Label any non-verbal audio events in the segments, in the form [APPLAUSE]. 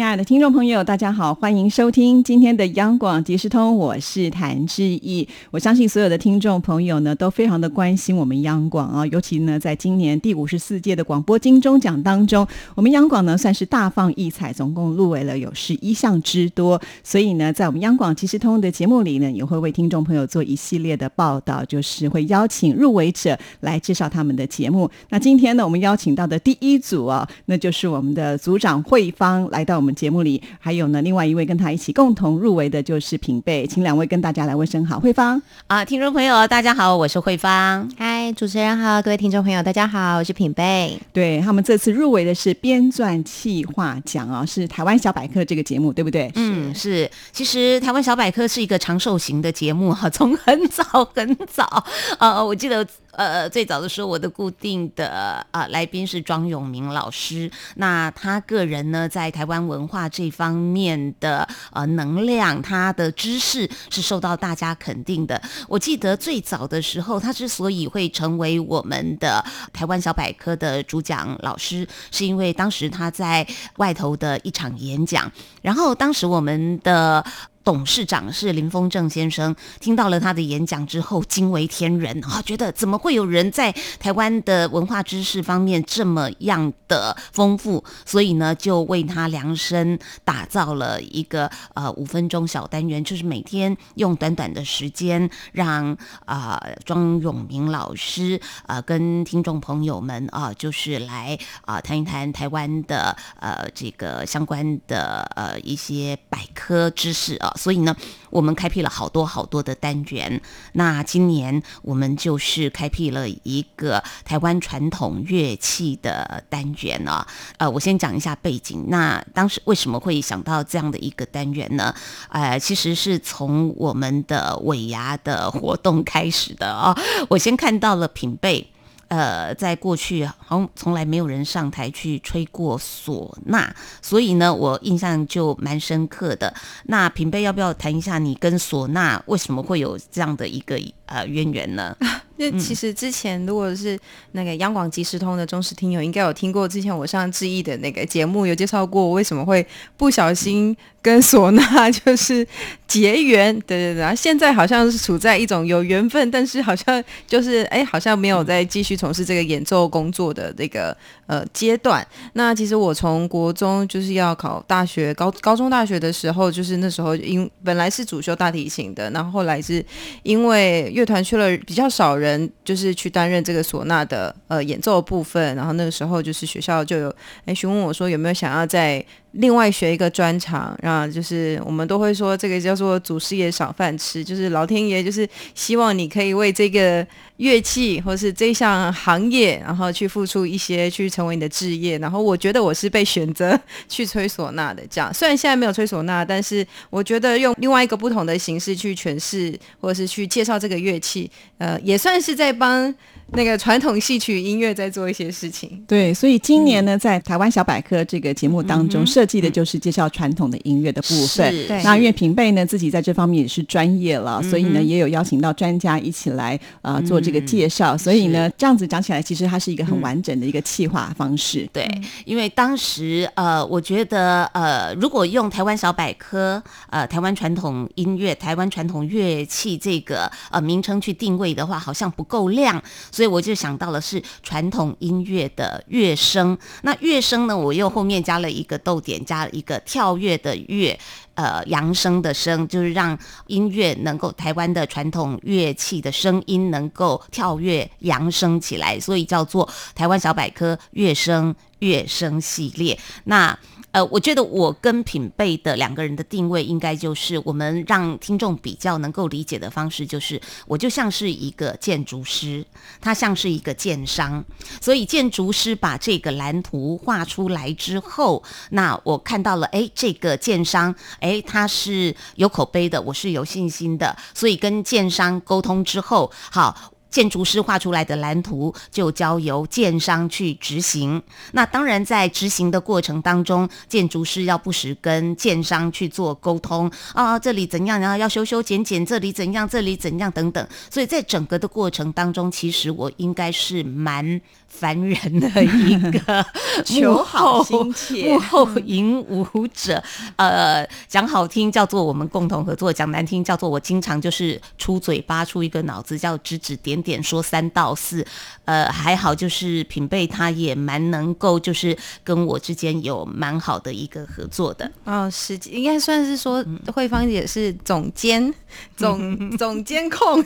亲爱的听众朋友，大家好，欢迎收听今天的央广即时通，我是谭志毅。我相信所有的听众朋友呢，都非常的关心我们央广啊，尤其呢，在今年第五十四届的广播金钟奖当中，我们央广呢算是大放异彩，总共入围了有十一项之多。所以呢，在我们央广即时通的节目里呢，也会为听众朋友做一系列的报道，就是会邀请入围者来介绍他们的节目。那今天呢，我们邀请到的第一组啊，那就是我们的组长慧芳来到。我们节目里还有呢，另外一位跟他一起共同入围的就是品贝，请两位跟大家来问声好。慧芳啊，听众朋友大家好，我是慧芳。嗨，主持人好，各位听众朋友大家好，我是品贝。对他们这次入围的是编撰企划奖啊，是台湾小百科这个节目，对不对？嗯，是。其实台湾小百科是一个长寿型的节目哈，从很早很早，呃，我记得。呃，最早的时候，我的固定的啊来宾是庄永明老师。那他个人呢，在台湾文化这方面的呃能量，他的知识是受到大家肯定的。我记得最早的时候，他之所以会成为我们的台湾小百科的主讲老师，是因为当时他在外头的一场演讲，然后当时我们的。董事长是林峰正先生，听到了他的演讲之后惊为天人啊，觉得怎么会有人在台湾的文化知识方面这么样的丰富，所以呢就为他量身打造了一个呃五分钟小单元，就是每天用短短的时间让啊庄永明老师啊跟听众朋友们啊就是来啊谈一谈台湾的呃这个相关的呃一些百科知识啊。所以呢，我们开辟了好多好多的单元。那今年我们就是开辟了一个台湾传统乐器的单元呢。呃，我先讲一下背景。那当时为什么会想到这样的一个单元呢？呃，其实是从我们的尾牙的活动开始的啊。我先看到了品贝。呃，在过去好像从来没有人上台去吹过唢呐，所以呢，我印象就蛮深刻的。那平贝要不要谈一下你跟唢呐为什么会有这样的一个呃渊源呢？[LAUGHS] 那其实之前如果是那个央广即时通的忠实听友，应该有听过之前我上志毅的那个节目，有介绍过为什么会不小心跟唢呐 [LAUGHS] 就是结缘。对对对，现在好像是处在一种有缘分，但是好像就是哎，好像没有在继续从事这个演奏工作的这个呃阶段。那其实我从国中就是要考大学，高高中大学的时候，就是那时候因本来是主修大提琴的，然后后来是因为乐团去了比较少人。人就是去担任这个唢呐的呃演奏部分，然后那个时候就是学校就有哎询问我说有没有想要在另外学一个专长，然后就是我们都会说这个叫做祖师爷赏饭吃，就是老天爷就是希望你可以为这个乐器或是这项行业，然后去付出一些，去成为你的置业。然后我觉得我是被选择去吹唢呐的，这样虽然现在没有吹唢呐，但是我觉得用另外一个不同的形式去诠释或者是去介绍这个乐器，呃，也算是在帮。那个传统戏曲音乐在做一些事情，对，所以今年呢，在台湾小百科这个节目当中设计的就是介绍传统的音乐的部分。那因为平贝呢自己在这方面也是专业了，所以呢也有邀请到专家一起来呃做这个介绍。所以呢这样子讲起来，其实它是一个很完整的一个企划方式。对，因为当时呃，我觉得呃，如果用台湾小百科呃台湾传统音乐、台湾传统乐器这个呃名称去定位的话，好像不够亮。所所以我就想到了是传统音乐的乐声，那乐声呢，我又后面加了一个逗点，加了一个跳跃的乐，呃，扬声的声，就是让音乐能够台湾的传统乐器的声音能够跳跃扬声起来，所以叫做台湾小百科乐声乐声系列。那呃，我觉得我跟品贝的两个人的定位，应该就是我们让听众比较能够理解的方式，就是我就像是一个建筑师，他像是一个建商，所以建筑师把这个蓝图画出来之后，那我看到了，哎，这个建商，哎，他是有口碑的，我是有信心的，所以跟建商沟通之后，好。建筑师画出来的蓝图就交由建商去执行。那当然，在执行的过程当中，建筑师要不时跟建商去做沟通啊，这里怎样，然后要修修剪剪，这里怎样，这里怎样等等。所以在整个的过程当中，其实我应该是蛮。凡人的一个 [LAUGHS] 求好心切。幕后引舞者，呃，讲好听叫做我们共同合作，讲难听叫做我经常就是出嘴巴出一个脑子，叫指指点点说三道四。呃，还好就是品贝他也蛮能够，就是跟我之间有蛮好的一个合作的。哦，是应该算是说慧芳也是总监、[LAUGHS] 总总监控、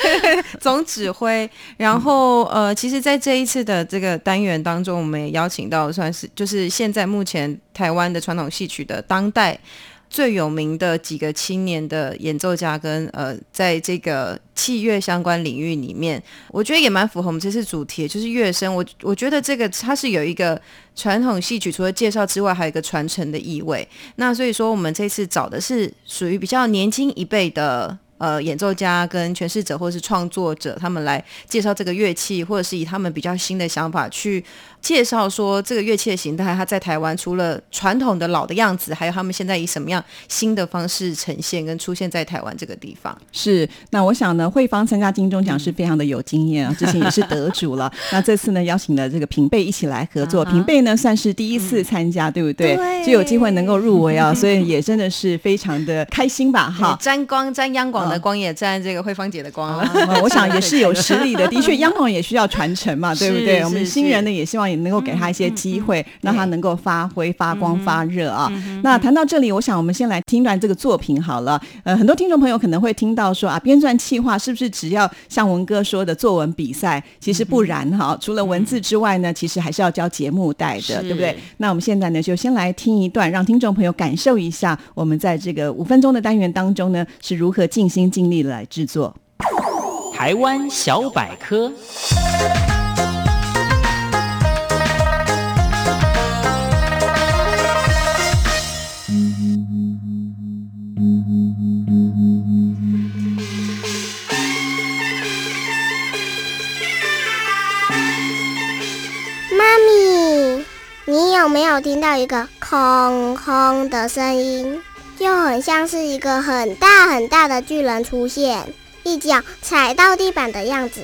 [LAUGHS] 总指挥，然后呃，其实，在这一次的这个单元当中，我们也邀请到算是就是现在目前台湾的传统戏曲的当代。最有名的几个青年的演奏家跟呃，在这个器乐相关领域里面，我觉得也蛮符合我们这次主题，就是乐声。我我觉得这个它是有一个传统戏曲除了介绍之外，还有一个传承的意味。那所以说，我们这次找的是属于比较年轻一辈的。呃，演奏家跟诠释者或者是创作者，他们来介绍这个乐器，或者是以他们比较新的想法去介绍说这个乐器的形态，它在台湾除了传统的老的样子，还有他们现在以什么样新的方式呈现跟出现在台湾这个地方。是，那我想呢，慧芳参加金钟奖是非常的有经验啊，之前也是得主了。那这次呢，邀请了这个平贝一起来合作，平贝呢算是第一次参加，对不对？对，就有机会能够入围啊，所以也真的是非常的开心吧？哈，沾光沾央广。光也沾这个慧芳姐的光了，我想也是有实力的。[LAUGHS] 的确，央广也需要传承嘛，对不对？我们新人呢，也希望也能够给他一些机会，让他能够发挥、发光、发热啊。那谈到这里，我想我们先来听段这个作品好了。呃，很多听众朋友可能会听到说啊，编撰气划是不是只要像文哥说的作文比赛？其实不然哈，除了文字之外呢，其实还是要交节目带的，对不对？那我们现在呢，就先来听一段，让听众朋友感受一下，我们在这个五分钟的单元当中呢，是如何尽心尽力来制作。台湾小百科。妈咪，你有没有听到一个空空的声音？就很像是一个很大很大的巨人出现。一脚踩到地板的样子，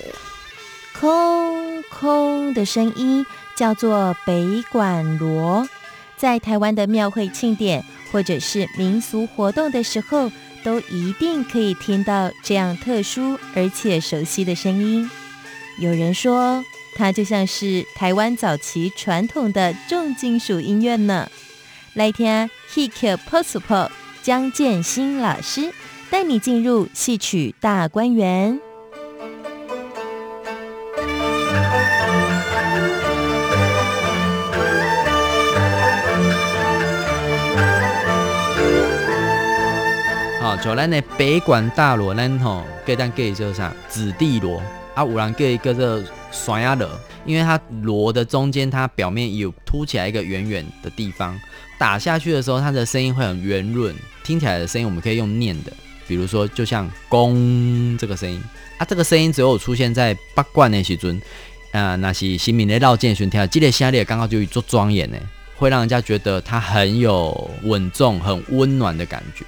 空空的声音叫做北管锣，在台湾的庙会庆典或者是民俗活动的时候，都一定可以听到这样特殊而且熟悉的声音。有人说，它就像是台湾早期传统的重金属音乐呢。来听 Hik Posupo 江建新老师。带你进入戏曲大观园。好，就咱的北管大锣，咱吼，给咱给叫啥？子弟锣啊，五郎给一个这双鸭锣，因为它锣的中间，它表面有凸起来一个圆圆的地方，打下去的时候，它的声音会很圆润，听起来的声音我们可以用念的。比如说，就像“弓”这个声音啊，这个声音只有出现在八卦那时尊，啊，那是新民的绕剑巡跳，激烈下列刚好就做庄严呢，会让人家觉得它很有稳重、很温暖的感觉。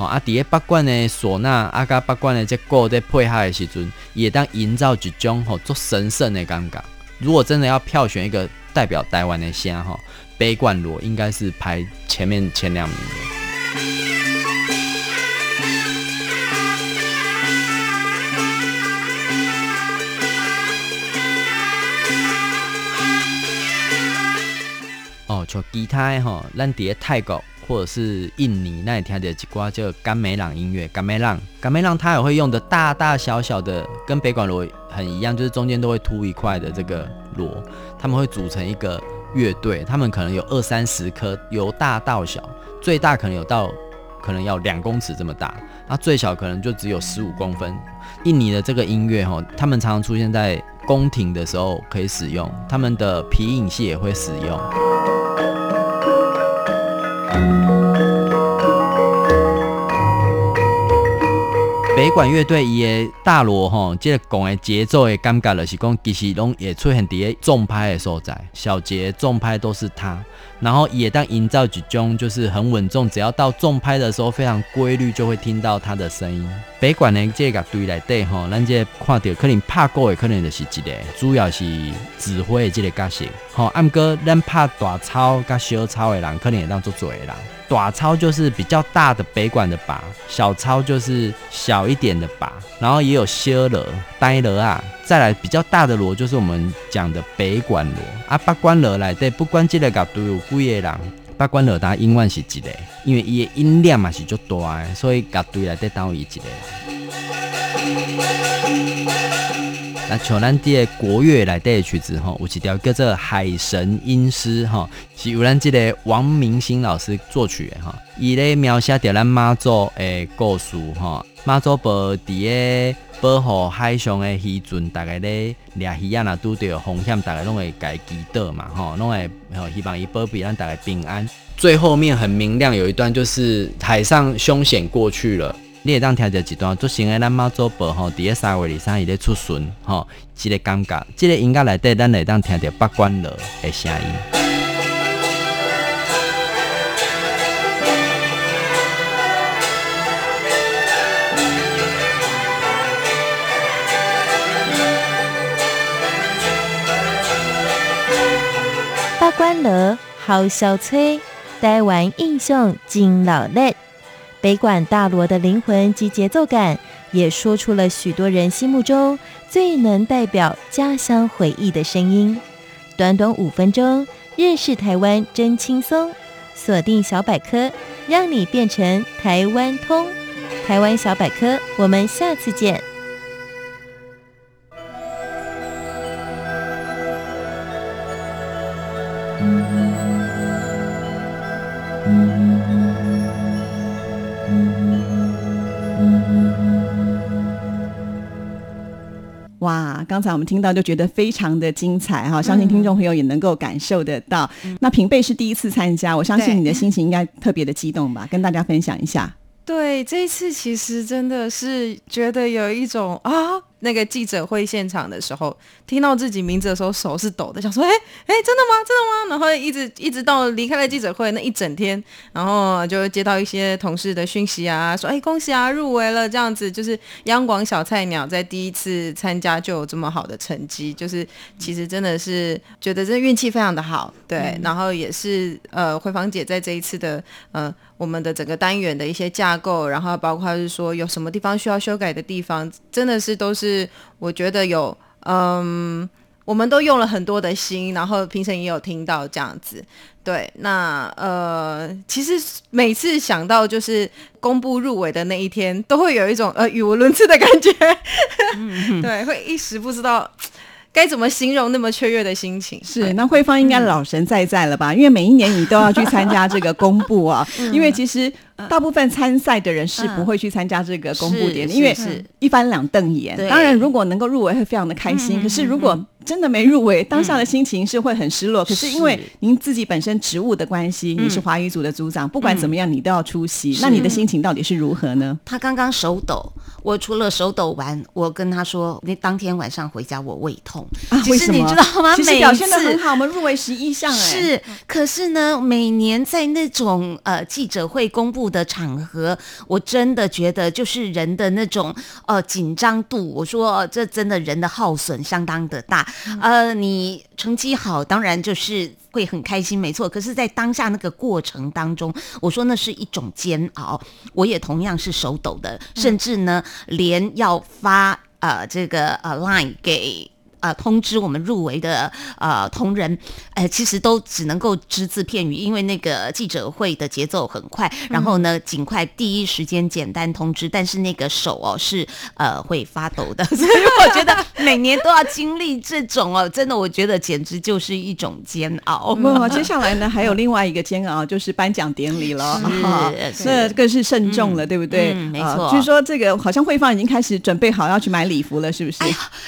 好啊，伫咧八卦呢，唢呐啊，加八卦呢，这歌在配合的时阵，也当营造一种吼做神圣的感觉。如果真的要票选一个代表台湾的声哈，悲冠锣应该是排前面前两名的。哦，像其他吼，咱伫咧泰国或者是印尼那里听的几挂叫甘美朗音乐，甘美朗，甘美朗它也会用的大大小小的，跟北管锣很一样，就是中间都会凸一块的这个锣，他们会组成一个乐队，他们可能有二三十颗，由大到小，最大可能有到可能要两公尺这么大，那最小可能就只有十五公分。印尼的这个音乐哈，他们常常出现在宫廷的时候可以使用，他们的皮影戏也会使用。北管乐队伊的大锣吼，即、个讲的节奏的感觉就是讲，其实拢也出现伫咧重拍的所在，小节重拍都是他，然后也当营造一种就是很稳重，只要到重拍的时候非常规律，就会听到他的声音。北管的这个队内底吼，咱这看到可能拍鼓的可能就是一个，主要是指挥的这个角色。吼，啊毋过咱拍大超甲小超的人，可能也当做做的人。大超就是比较大的北管的把，小超就是小一点的把，然后也有小锣、呆了啊，再来比较大的锣就是我们讲的北管锣啊。八关锣来对，不管这个角度有几个人，八关锣它音万是一个，因为伊的音量嘛是足大的，所以角度来对当伊一个。那像咱这个国乐来底的曲子吼，有一条叫做《海神音诗》吼，是由咱这个王明兴老师作曲的吼。伊咧描写着咱妈祖的故事吼，妈祖保伫个保护海上的渔船，大概咧掠鱼啊，若拄着风险，大概拢会家祈祷嘛吼，拢会吼希望伊保庇咱大家平安。最后面很明亮，有一段就是海上凶险过去了。你会当听着一段足新诶，咱妈祖婆吼，伫个三月二三伊咧出巡吼，即个感觉，即个音乐内底，咱会当听着八关锣诶声音。八关锣好小吹，台湾印象真老烈。北管大罗的灵魂及节奏感，也说出了许多人心目中最能代表家乡回忆的声音。短短五分钟，认识台湾真轻松。锁定小百科，让你变成台湾通。台湾小百科，我们下次见。刚才我们听到就觉得非常的精彩哈，相信听众朋友也能够感受得到。那平贝是第一次参加，我相信你的心情应该特别的激动吧？跟大家分享一下。对，这一次其实真的是觉得有一种啊，那个记者会现场的时候，听到自己名字的时候手是抖的，想说，哎哎，真的吗？真的吗？然后一直一直到离开了记者会那一整天，然后就接到一些同事的讯息啊，说，哎，恭喜啊，入围了，这样子，就是央广小菜鸟在第一次参加就有这么好的成绩，就是其实真的是觉得这运气非常的好，对，然后也是呃，慧芳姐在这一次的呃。我们的整个单元的一些架构，然后包括是说有什么地方需要修改的地方，真的是都是我觉得有，嗯，我们都用了很多的心，然后评审也有听到这样子。对，那呃，其实每次想到就是公布入围的那一天，都会有一种呃语无伦次的感觉，[LAUGHS] 对，会一时不知道。该怎么形容那么雀跃的心情？是，那慧芳应该老神在在了吧？因为每一年你都要去参加这个公布啊，[LAUGHS] 因为其实。大部分参赛的人是不会去参加这个公布典礼，因为一翻两瞪眼。当然，如果能够入围会非常的开心。可是如果真的没入围，当下的心情是会很失落。可是因为您自己本身职务的关系，你是华语组的组长，不管怎么样你都要出席。那你的心情到底是如何呢？他刚刚手抖，我除了手抖完，我跟他说，那当天晚上回家我胃痛。啊，其实？你知道吗？其实表现的很好，我们入围十一项哎。是，可是呢，每年在那种呃记者会公布。的场合，我真的觉得就是人的那种呃紧张度。我说这真的人的耗损相当的大。呃，你成绩好，当然就是会很开心，没错。可是，在当下那个过程当中，我说那是一种煎熬。我也同样是手抖的，甚至呢，连要发呃这个呃 line 给。啊！通知我们入围的呃同仁，哎，其实都只能够只字片语，因为那个记者会的节奏很快，然后呢，尽快第一时间简单通知，但是那个手哦是呃会发抖的，[LAUGHS] 所以我觉得每年都要经历这种哦，真的我觉得简直就是一种煎熬。不，接下来呢还有另外一个煎熬，就是颁奖典礼了，是，这更是慎重了，对不对？没错。据说这个好像慧芳已经开始准备好要去买礼服了，是不是？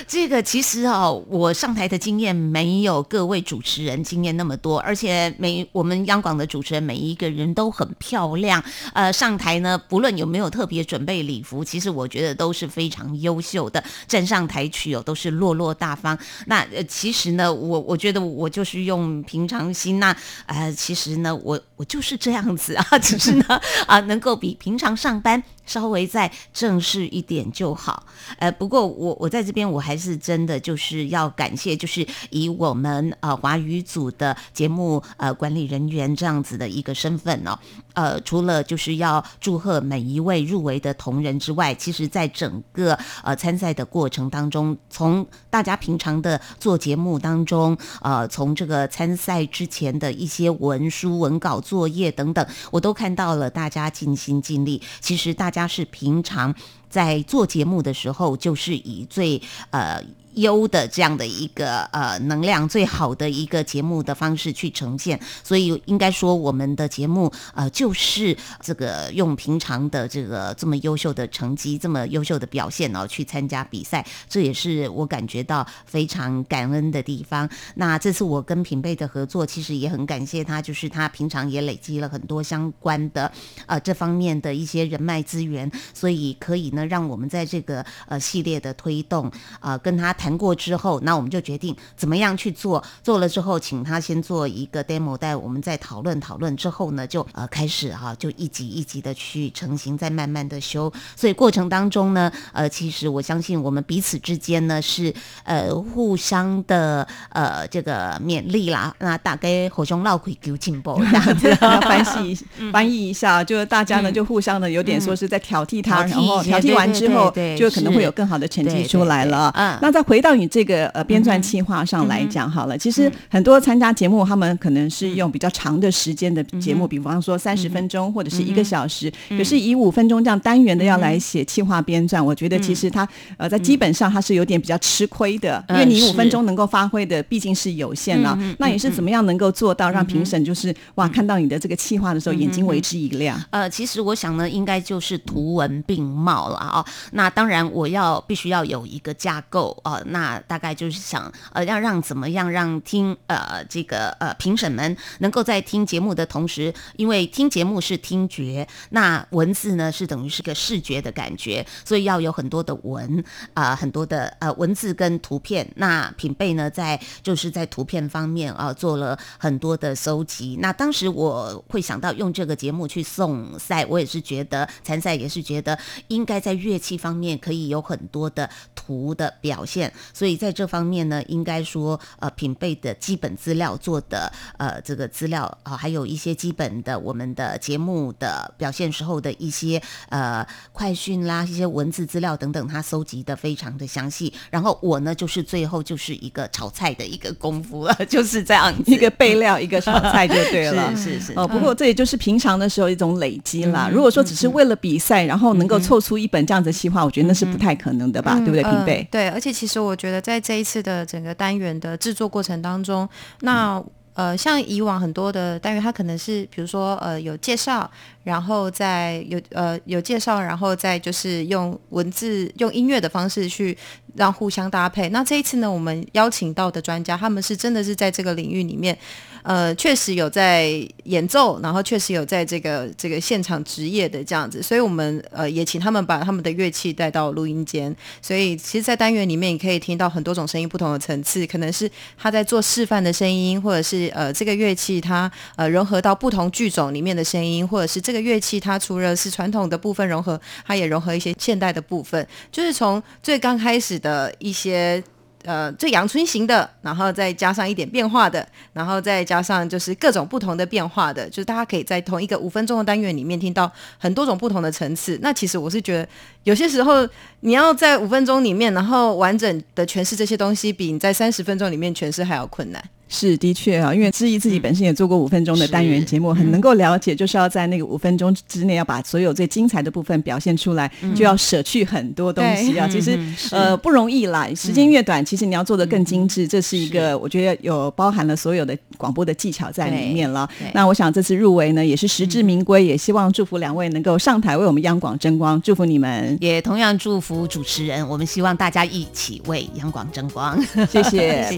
这个其实哦。道我上台的经验没有各位主持人经验那么多，而且每我们央广的主持人每一个人都很漂亮。呃，上台呢，不论有没有特别准备礼服，其实我觉得都是非常优秀的，站上台去哦，都是落落大方。那呃，其实呢，我我觉得我就是用平常心。那呃，其实呢，我我就是这样子啊，[LAUGHS] 只是呢 [LAUGHS] 啊，能够比平常上班。稍微再正式一点就好，呃，不过我我在这边我还是真的就是要感谢，就是以我们呃华语组的节目呃管理人员这样子的一个身份哦，呃，除了就是要祝贺每一位入围的同仁之外，其实在整个呃参赛的过程当中，从大家平常的做节目当中，呃，从这个参赛之前的一些文书、文稿、作业等等，我都看到了大家尽心尽力。其实大家是平常在做节目的时候，就是以最呃。优的这样的一个呃能量最好的一个节目的方式去呈现，所以应该说我们的节目呃就是这个用平常的这个这么优秀的成绩，这么优秀的表现哦去参加比赛，这也是我感觉到非常感恩的地方。那这次我跟平贝的合作，其实也很感谢他，就是他平常也累积了很多相关的呃这方面的一些人脉资源，所以可以呢让我们在这个呃系列的推动啊跟他。谈过之后，那我们就决定怎么样去做。做了之后，请他先做一个 demo 带，我们再讨论讨论之后呢，就呃开始哈，就一级一级的去成型，再慢慢的修。所以过程当中呢，呃，其实我相信我们彼此之间呢是呃互相的呃这个勉励啦。那大概火熊闹鬼丢进步 [LAUGHS] 这样子，翻译翻译一下，就是大家呢就互相的有点说是在挑剔他，然后挑剔完之后，就可能会有更好的成绩出来了。嗯，那在。回到你这个呃编撰计划上来讲好了，其实很多参加节目，他们可能是用比较长的时间的节目，比方说三十分钟或者是一个小时，可是以五分钟这样单元的要来写计划编撰，我觉得其实他呃在基本上他是有点比较吃亏的，因为你五分钟能够发挥的毕竟是有限了。那你是怎么样能够做到让评审就是哇看到你的这个计划的时候眼睛为之一亮？呃，其实我想呢，应该就是图文并茂了啊。那当然我要必须要有一个架构啊。那大概就是想，呃，要让怎么样让听呃这个呃评审们能够在听节目的同时，因为听节目是听觉，那文字呢是等于是个视觉的感觉，所以要有很多的文啊，很多的呃文字跟图片。那品贝呢在就是在图片方面啊做了很多的搜集。那当时我会想到用这个节目去送赛，我也是觉得参赛也是觉得应该在乐器方面可以有很多的图的表现。所以在这方面呢，应该说，呃，品贝的基本资料做的，呃，这个资料啊，还有一些基本的我们的节目的表现时候的一些呃快讯啦，一些文字资料等等，他搜集的非常的详细。然后我呢，就是最后就是一个炒菜的一个功夫了，[LAUGHS] 就是这样一个备料，一个炒菜就对了。是是是。哦，不过这也就是平常的时候一种累积啦。如果说只是为了比赛，然后能够凑出一本这样子的计划，我觉得那是不太可能的吧？对不对，平贝？对，而且其实我觉得在这一次的整个单元的制作过程当中，那呃，像以往很多的单元，它可能是比如说呃有介绍，然后再有呃有介绍，然后再就是用文字、用音乐的方式去让互相搭配。那这一次呢，我们邀请到的专家，他们是真的是在这个领域里面。呃，确实有在演奏，然后确实有在这个这个现场职业的这样子，所以我们呃也请他们把他们的乐器带到录音间，所以其实，在单元里面你可以听到很多种声音，不同的层次，可能是他在做示范的声音，或者是呃这个乐器它呃融合到不同剧种里面的声音，或者是这个乐器它除了是传统的部分融合，它也融合一些现代的部分，就是从最刚开始的一些。呃，最阳春型的，然后再加上一点变化的，然后再加上就是各种不同的变化的，就是大家可以在同一个五分钟的单元里面听到很多种不同的层次。那其实我是觉得，有些时候你要在五分钟里面，然后完整的诠释这些东西，比你在三十分钟里面诠释还要困难。是的确啊，因为志毅自己本身也做过五分钟的单元节目，很能够了解，就是要在那个五分钟之内要把所有最精彩的部分表现出来，就要舍去很多东西啊。其实嗯呃不容易啦，时间越短，其实你要做的更精致，这是一个我觉得有包含了所有的广播的技巧在里面了。那我想这次入围呢也是实至名归，也希望祝福两位能够上台为我们央广争光，祝福你们，也同样祝福主持人，我们希望大家一起为央广争光。谢谢，[LAUGHS] 谢。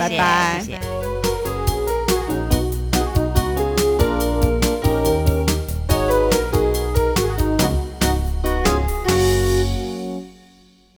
谢